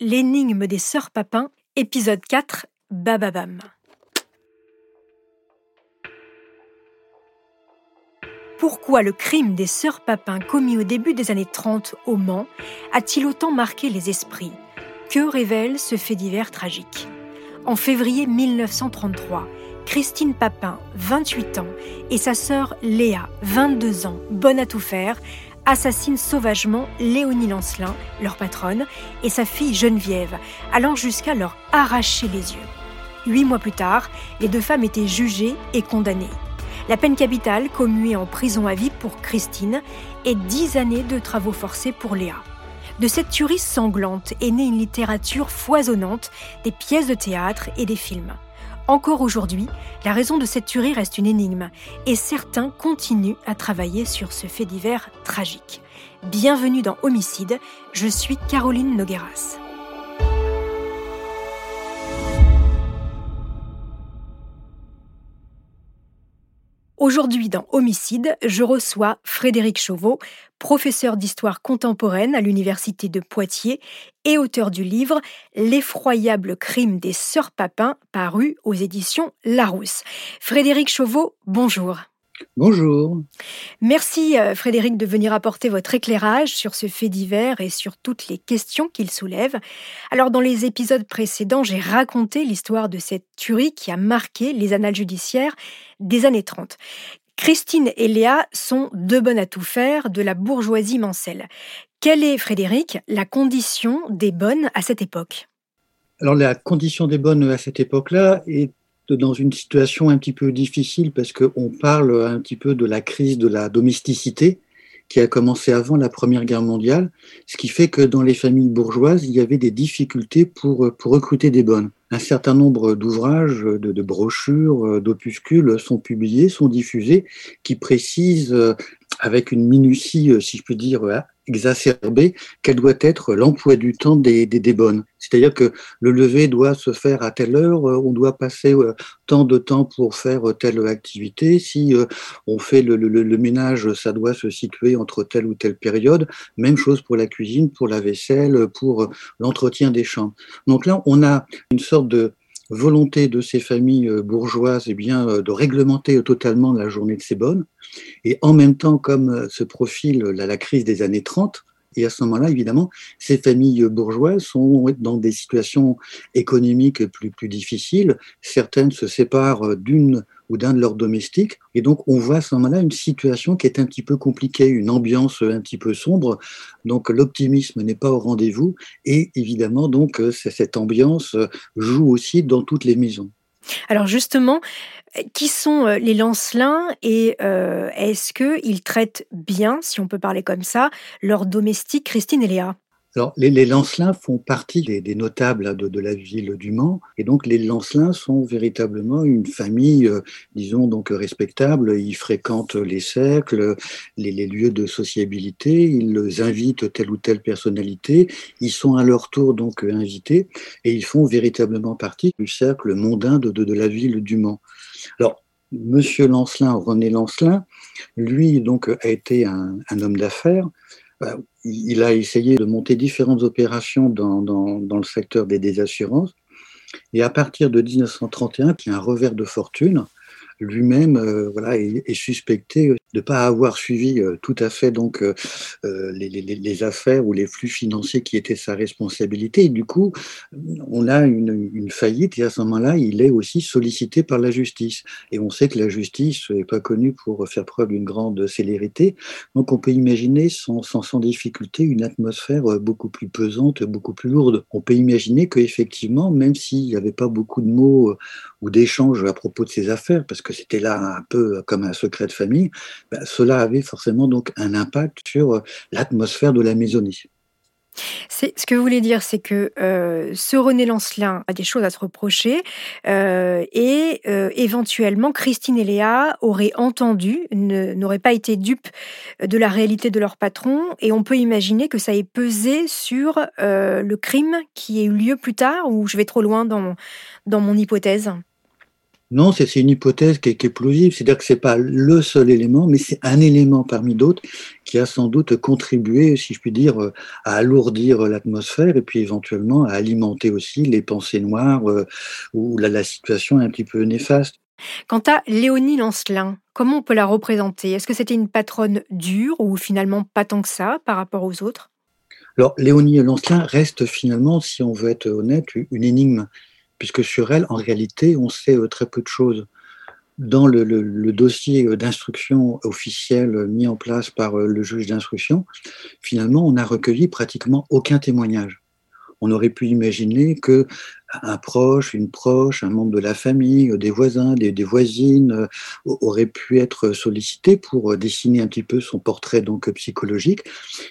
L'énigme des sœurs Papin, épisode 4, Bababam. Pourquoi le crime des sœurs Papin commis au début des années 30 au Mans a-t-il autant marqué les esprits? Que révèle ce fait divers tragique? En février 1933, Christine Papin, 28 ans, et sa sœur Léa, 22 ans, bonne à tout faire, assassinent sauvagement Léonie Lancelin, leur patronne, et sa fille Geneviève, allant jusqu'à leur arracher les yeux. Huit mois plus tard, les deux femmes étaient jugées et condamnées. La peine capitale commuée en prison à vie pour Christine et dix années de travaux forcés pour Léa. De cette tuerie sanglante est née une littérature foisonnante, des pièces de théâtre et des films. Encore aujourd'hui, la raison de cette tuerie reste une énigme et certains continuent à travailler sur ce fait divers tragique. Bienvenue dans Homicide, je suis Caroline Nogueras. Aujourd'hui dans Homicide, je reçois Frédéric Chauveau, professeur d'histoire contemporaine à l'Université de Poitiers et auteur du livre L'effroyable crime des sœurs Papin, paru aux éditions Larousse. Frédéric Chauveau, bonjour. Bonjour. Merci euh, Frédéric de venir apporter votre éclairage sur ce fait divers et sur toutes les questions qu'il soulève. Alors dans les épisodes précédents, j'ai raconté l'histoire de cette tuerie qui a marqué les annales judiciaires des années 30. Christine et Léa sont deux bonnes à tout faire de la bourgeoisie mancelle. Quelle est, Frédéric, la condition des bonnes à cette époque? Alors la condition des bonnes à cette époque-là est dans une situation un petit peu difficile parce qu'on parle un petit peu de la crise de la domesticité qui a commencé avant la Première Guerre mondiale, ce qui fait que dans les familles bourgeoises, il y avait des difficultés pour, pour recruter des bonnes. Un certain nombre d'ouvrages, de, de, brochures, d'opuscules sont publiés, sont diffusés, qui précisent avec une minutie, si je puis dire, exacerbée quel doit être l'emploi du temps des, des, bonnes. C'est-à-dire que le lever doit se faire à telle heure, euh, on doit passer euh, tant de temps pour faire telle activité. Si euh, on fait le, le, le, ménage, ça doit se situer entre telle ou telle période. Même chose pour la cuisine, pour la vaisselle, pour l'entretien des chambres. Donc là, on a une sorte de volonté de ces familles bourgeoises eh bien, de réglementer totalement la journée de ces bonnes. Et en même temps, comme se profile la, la crise des années 30, et à ce moment-là, évidemment, ces familles bourgeoises sont dans des situations économiques plus, plus difficiles. Certaines se séparent d'une ou d'un de leurs domestiques. Et donc, on voit à ce moment-là une situation qui est un petit peu compliquée, une ambiance un petit peu sombre. Donc, l'optimisme n'est pas au rendez-vous. Et évidemment, donc, cette ambiance joue aussi dans toutes les maisons. Alors justement, qui sont les Lancelins et euh, est-ce qu'ils traitent bien, si on peut parler comme ça, leurs domestiques Christine et Léa? Alors, les, les, Lancelins font partie des, notables de, de, la ville du Mans, et donc les Lancelins sont véritablement une famille, euh, disons donc respectable. Ils fréquentent les cercles, les, lieux de sociabilité, ils invitent telle ou telle personnalité. Ils sont à leur tour donc invités, et ils font véritablement partie du cercle mondain de, la ville du Mans. Alors, Monsieur Lancelin, René Lancelin, lui donc a été un homme d'affaires il a essayé de monter différentes opérations dans, dans, le secteur des désassurances. Et à partir de 1931, qui a un revers de fortune, lui-même euh, voilà, est, suspecté de ne pas avoir suivi euh, tout à fait donc euh, les, affaires ou les flux financiers qui étaient sa responsabilité. Et du coup, on a une, une faillite et à ce moment-là, il est aussi sollicité par la justice. Et on sait que la justice n'est pas connue pour faire preuve d'une grande célérité. Donc on peut imaginer sans, sans, sans difficulté une atmosphère beaucoup plus pesante, beaucoup plus lourde. On peut imaginer qu'effectivement, même s'il n'y avait pas beaucoup de mots ou d'échanges à propos de ces affaires, parce que c'était là un peu comme un secret de famille, ben, cela avait forcément donc un impact sur l'atmosphère de la maisonnée. Ce que vous voulez dire, c'est que euh, ce René Lancelin a des choses à se reprocher euh, et euh, éventuellement Christine et Léa auraient entendu, n'auraient pas été dupes de la réalité de leur patron et on peut imaginer que ça ait pesé sur euh, le crime qui a eu lieu plus tard ou je vais trop loin dans, dans mon hypothèse Non, c'est une hypothèse qui est, plausible, c'est-à-dire que c'est pas le seul élément, mais c'est un élément parmi d'autres qui a sans doute contribué, si je puis dire, à alourdir l'atmosphère et puis éventuellement à alimenter aussi les pensées noires euh, où la, la situation est un petit peu néfaste. Quant à Léonie Lancelin, comment on peut la représenter? Est-ce que c'était une patronne dure ou finalement pas tant que ça par rapport aux autres? Alors, Léonie Lancelin reste finalement, si on veut être honnête, une énigme puisque sur elle, en réalité, on sait euh, très peu de choses. Dans le, dossier euh, d'instruction officiel euh, mis en place par le juge d'instruction, finalement, on n'a recueilli pratiquement aucun témoignage. On aurait pu imaginer que un proche, une proche, un membre de la famille, des voisins, des, voisines aurait pu être sollicité pour dessiner un petit peu son portrait donc psychologique.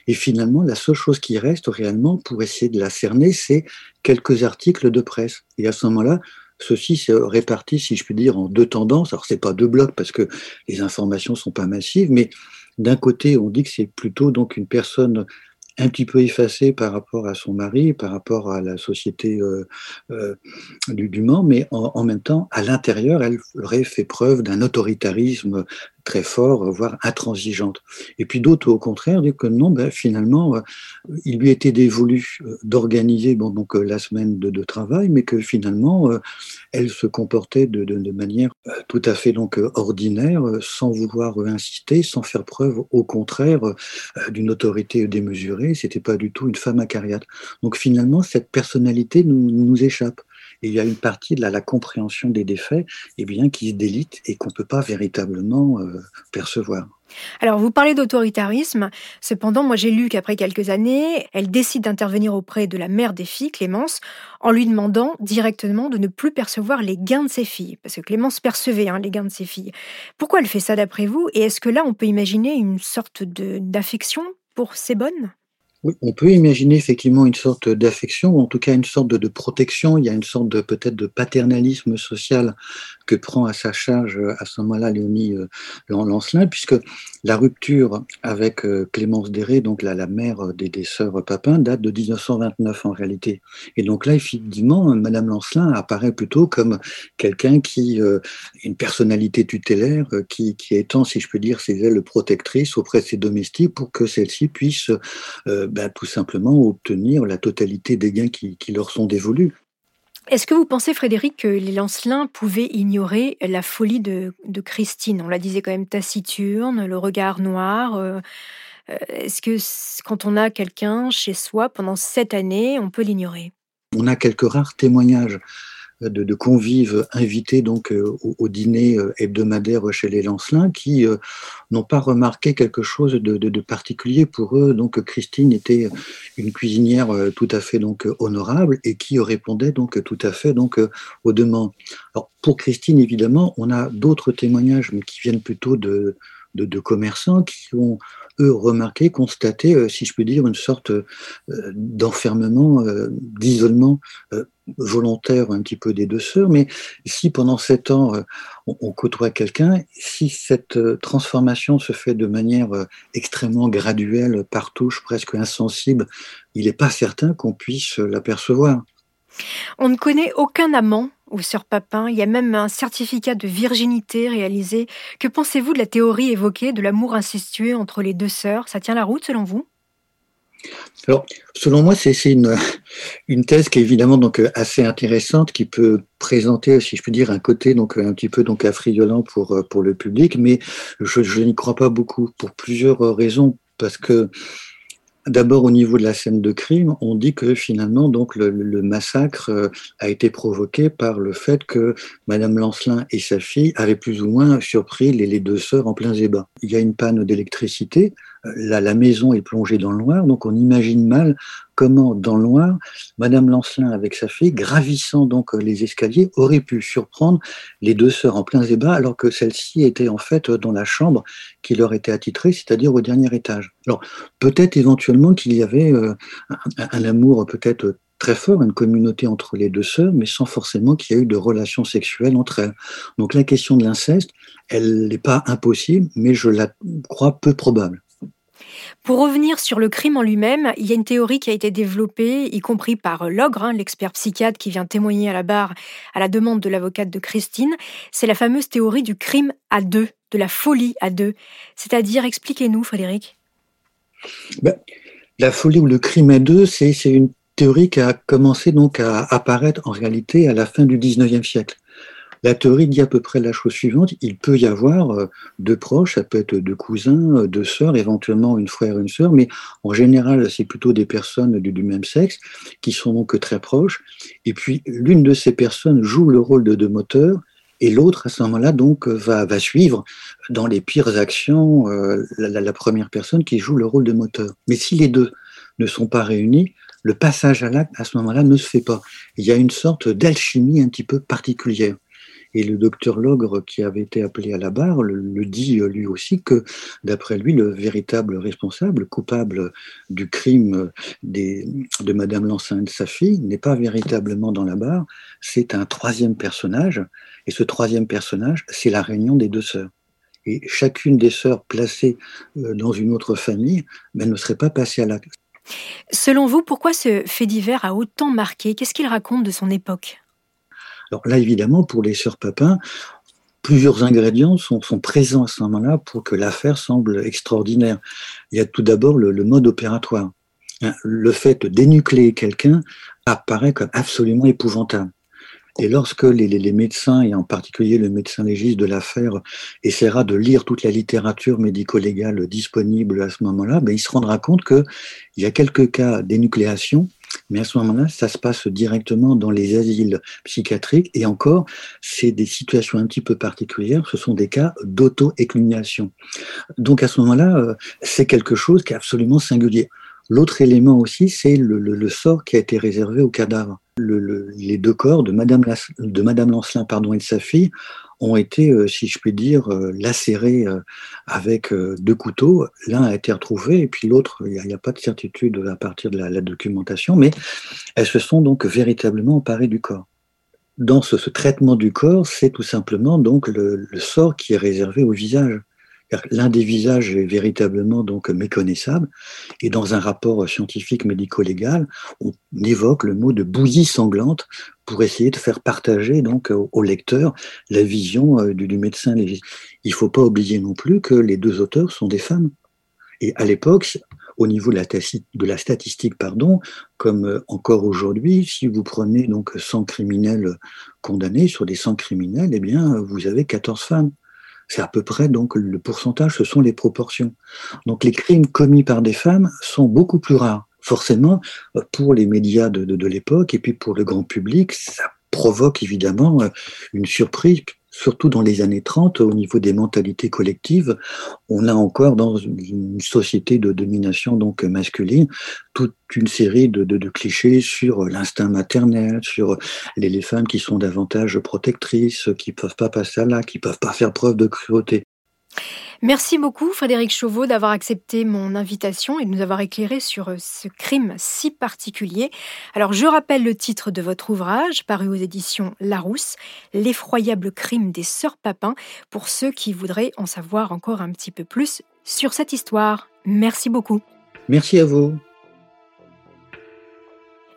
Et finalement, la seule chose qui reste réellement pour essayer de la cerner, c'est quelques articles de presse. Et à ce moment-là, ceci s'est réparti, si je puis dire, en deux tendances. Alors, c'est pas deux blocs parce que les informations sont pas massives, mais d'un côté, on dit que c'est plutôt donc une personne un petit peu effacée par rapport à son mari, par rapport à la société euh, euh, du, Mans, mais en, même temps, à l'intérieur, elle aurait fait preuve d'un autoritarisme très fort, voire intransigeante. Et puis d'autres, au contraire, disent que non, ben, finalement, euh, il lui était dévolu euh, d'organiser bon, donc, euh, la semaine de, travail, mais que finalement, elle se comportait de, manière tout à fait donc ordinaire, sans vouloir insister, sans faire preuve, au contraire, d'une autorité démesurée. C'était pas du tout une femme acariate. Donc finalement, cette personnalité nous, nous échappe. Et il y a une partie de la, compréhension des défaits eh bien, qui se délite et qu'on ne peut pas véritablement euh, percevoir. Alors, vous parlez d'autoritarisme. Cependant, moi, j'ai lu qu'après quelques années, elle décide d'intervenir auprès de la mère des filles, Clémence, en lui demandant directement de ne plus percevoir les gains de ses filles. Parce que Clémence percevait hein, les gains de ses filles. Pourquoi elle fait ça d'après vous? Et est-ce que là, on peut imaginer une sorte d'affection pour ces bonnes? Oui, on peut imaginer effectivement une sorte d'affection, ou en tout cas une sorte de, protection. Il y a une sorte de peut-être de paternalisme social que prend à sa charge à ce moment-là Léonie euh, Lancelin, puisque la rupture avec euh, Clémence Déré, donc la, la mère des, des sœurs Papin, date de 1929 en réalité. Et donc là, effectivement, Madame Lancelin apparaît plutôt comme quelqu'un qui, euh, une personnalité tutélaire, qui, qui étend, si je peux dire, ses ailes protectrices auprès de ses domestiques pour que celles-ci puissent ben, tout simplement obtenir la totalité des gains qui, leur sont dévolus. Est-ce que vous pensez, Frédéric, que les Lancelins pouvaient ignorer la folie de, Christine? On la disait quand même taciturne, le regard noir. Euh, euh, est-ce que quand on a quelqu'un chez soi pendant sept années, on peut l'ignorer? On a quelques rares témoignages de, convives invités donc euh, au, dîner euh, hebdomadaire chez les Lancelins qui euh, n'ont pas remarqué quelque chose de, particulier pour eux. Donc Christine était une cuisinière tout à fait donc honorable et qui répondait donc tout à fait donc aux demandes. Pour Christine évidemment, on a d'autres témoignages mais qui viennent plutôt de, de, commerçants qui ont eux remarqué, constaté, si je peux dire, une sorte d'enfermement, d'isolement volontaire un petit peu des deux sœurs, mais si pendant sept ans euh, on, côtoie quelqu'un, si cette euh, transformation se fait de manière euh, extrêmement graduelle, par touche, presque insensible, il n'est pas certain qu'on puisse l'apercevoir. On ne connaît aucun amant ou sœur Papin, il y a même un certificat de virginité réalisé. Que pensez-vous de la théorie évoquée de l'amour incestueux entre les deux sœurs? Ça tient la route selon vous? Alors, selon moi, c'est une, une thèse qui est évidemment donc assez intéressante, qui peut présenter, si je peux dire, un côté donc un petit peu donc affriolant pour pour le public, mais je, je n'y crois pas beaucoup pour plusieurs raisons, parce que D'abord, au niveau de la scène de crime, on dit que finalement, donc, le, massacre euh, a été provoqué par le fait que Madame Lancelin et sa fille avaient plus ou moins surpris les, deux sœurs en plein zébat. Il y a une panne d'électricité, la, la, maison est plongée dans le noir, donc on imagine mal comment, dans le noir, Madame Lancelin avec sa fille, gravissant donc les escaliers, aurait pu surprendre les deux sœurs en plein débat, alors que celle-ci était en fait dans la chambre qui leur était attitrée, c'est-à-dire au dernier étage. Alors peut-être éventuellement qu'il y avait euh, un, un amour peut-être très fort, une communauté entre les deux sœurs, mais sans forcément qu'il y ait eu de relations sexuelles entre elles. Donc la question de l'inceste, elle n'est pas impossible, mais je la crois peu probable. Pour revenir sur le crime en lui-même, il y a une théorie qui a été développée, y compris par Logre, hein, l'expert psychiatre qui vient témoigner à la barre à la demande de l'avocate de Christine. C'est la fameuse théorie du crime à deux, de la folie à deux. C'est-à-dire, expliquez-nous, Frédéric. Ben, la folie ou le crime à deux, c'est une théorie qui a commencé donc à apparaître en réalité à la fin du 19e siècle. La théorie dit à peu près la chose suivante, il peut y avoir euh, deux proches, ça peut être deux cousins, euh, deux sœurs, éventuellement une frère une sœur, mais en général, c'est plutôt des personnes du, même sexe qui sont donc très proches. Et puis, l'une de ces personnes joue le rôle de, de moteur et l'autre, à ce moment-là, donc, va, va suivre dans les pires actions euh, la, la première personne qui joue le rôle de moteur. Mais si les deux ne sont pas réunis, le passage à l'acte, à ce moment-là, ne se fait pas. Il y a une sorte d'alchimie un petit peu particulière. Et le docteur Logre, qui avait été appelé à la barre, le, dit lui aussi que, d'après lui, le véritable responsable, coupable du crime des, de Madame l'enceinte, sa fille, n'est pas véritablement dans la barre, c'est un troisième personnage. Et ce troisième personnage, c'est la réunion des deux sœurs. Et chacune des sœurs placées euh, dans une autre famille ben, ne serait pas passée à l'acte. Selon vous, pourquoi ce fait divers a autant marqué? Qu'est-ce qu'il raconte de son époque? Alors là, évidemment, pour les sœurs Papin, plusieurs ingrédients sont, présents à ce moment-là pour que l'affaire semble extraordinaire. Il y a tout d'abord le, mode opératoire. Hein, le fait dénucléer quelqu'un apparaît comme absolument épouvantable. Et lorsque les, médecins, et en particulier le médecin légiste de l'affaire, essaiera de lire toute la littérature médico-légale disponible à ce moment-là, ben, il se rendra compte qu'il y a quelques cas d'énucléation mais à ce moment-là, ça se passe directement dans les asiles psychiatriques. Et encore, c'est des situations un petit peu particulières. Ce sont des cas d'auto-éclumation. Donc à ce moment-là, euh, c'est quelque chose qui est absolument singulier. L'autre élément aussi, c'est le, sort qui a été réservé au cadavre. les deux corps de Madame, de Madame Lancelin pardon, et de sa fille ont été, euh, si je puis dire, euh, lacérés euh, avec deux couteaux. L'un a été retrouvé et puis l'autre, il n'y a, pas de certitude à partir de la, documentation, mais elles se sont donc véritablement emparées du corps. Dans ce, traitement du corps, c'est tout simplement donc le, sort qui est réservé au visage. L'un des visages est véritablement donc méconnaissable, et dans un rapport scientifique médico-légal, on évoque le mot de bouillie sanglante pour essayer de faire partager donc au, lecteur la vision euh, du, médecin légiste. Il faut pas oublier non plus que les deux auteurs sont des femmes. Et à l'époque, au niveau de la, de la statistique, pardon, comme euh, encore aujourd'hui, si vous prenez donc 100 criminels condamnés sur des 100 criminels, eh bien, vous avez 14 femmes. C'est à peu près donc le pourcentage, ce sont les proportions. Donc les crimes commis par des femmes sont beaucoup plus rares. Forcément, pour les médias de, de, l'époque et puis pour le grand public, ça provoque évidemment une surprise surtout dans les années 30, au niveau des mentalités collectives, on a encore dans une société de domination donc masculine toute une série de, clichés sur l'instinct maternel, sur les, femmes qui sont davantage protectrices, qui peuvent pas passer à là, qui peuvent pas faire preuve de cruauté. Merci beaucoup Frédéric Chauveau d'avoir accepté mon invitation et de nous avoir éclairé sur euh, ce crime si particulier. Alors je rappelle le titre de votre ouvrage paru aux éditions Larousse, L'effroyable crime des sœurs Papin pour ceux qui voudraient en savoir encore un petit peu plus sur cette histoire. Merci beaucoup. Merci à vous.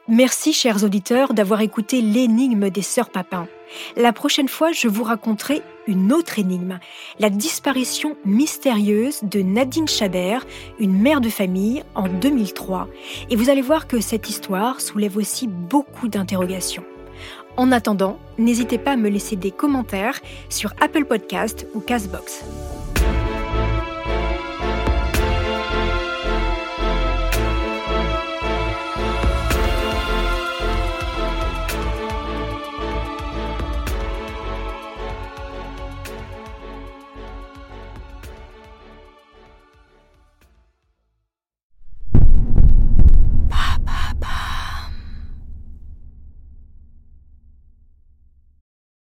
Merci, chers auditeurs, d'avoir écouté l'énigme des sœurs Papin. La prochaine fois, je vous raconterai une autre énigme, la disparition mystérieuse de Nadine Chabert, une mère de famille, en 2003. Et vous allez voir que cette histoire soulève aussi beaucoup d'interrogations. En attendant, n'hésitez pas à me laisser des commentaires sur Apple Podcast ou Castbox.